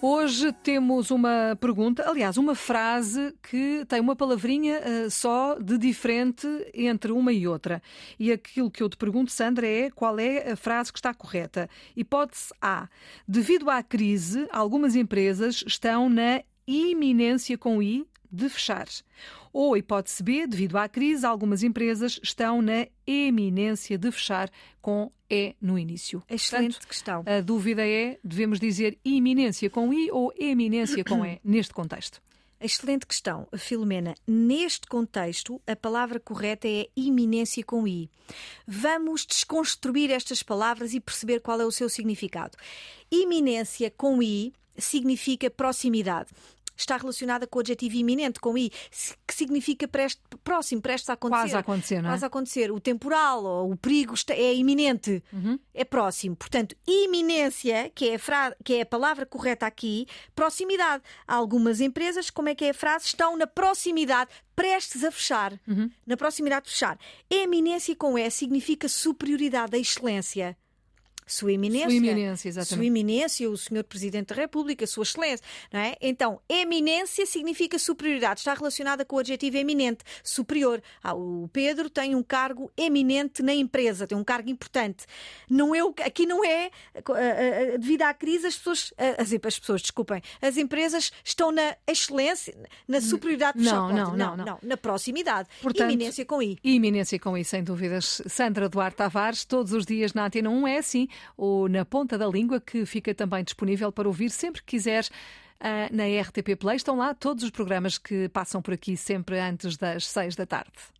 Hoje temos uma pergunta, aliás, uma frase que tem uma palavrinha uh, só de diferente entre uma e outra. E aquilo que eu te pergunto, Sandra, é qual é a frase que está correta. Hipótese A. Devido à crise, algumas empresas estão na iminência com I de fechar. Ou hipótese B, devido à crise, algumas empresas estão na eminência de fechar com E no início. Excelente Portanto, questão. A dúvida é, devemos dizer iminência com I ou eminência com E neste contexto? Excelente questão, Filomena. Neste contexto, a palavra correta é iminência com I. Vamos desconstruir estas palavras e perceber qual é o seu significado. Iminência com I significa proximidade está relacionada com o adjetivo iminente, com i, que significa preste, próximo, prestes a acontecer. Quase a acontecer, não é? Quase a acontecer. O temporal ou o perigo está, é iminente, uhum. é próximo. Portanto, iminência, que é, a fra... que é a palavra correta aqui, proximidade. Algumas empresas, como é que é a frase? Estão na proximidade, prestes a fechar. Uhum. Na proximidade de fechar. Eminência com E significa superioridade, a excelência. Sua Eminência. Sua Eminência, exatamente. Sua Eminência, o Senhor Presidente da República, Sua Excelência. Não é? Então, eminência significa superioridade. Está relacionada com o adjetivo eminente, superior. Ah, o Pedro tem um cargo eminente na empresa, tem um cargo importante. Não é, aqui não é, devido à crise, as pessoas, as, as pessoas, desculpem, as empresas estão na excelência, na superioridade. Não, não, não, não, não, na proximidade. Portanto, eminência com I. Eminência com I, sem dúvidas. Sandra Duarte Tavares, todos os dias na Antena 1 é assim ou na ponta da língua, que fica também disponível para ouvir sempre que quiseres. Ah, na RTP Play estão lá todos os programas que passam por aqui sempre antes das seis da tarde.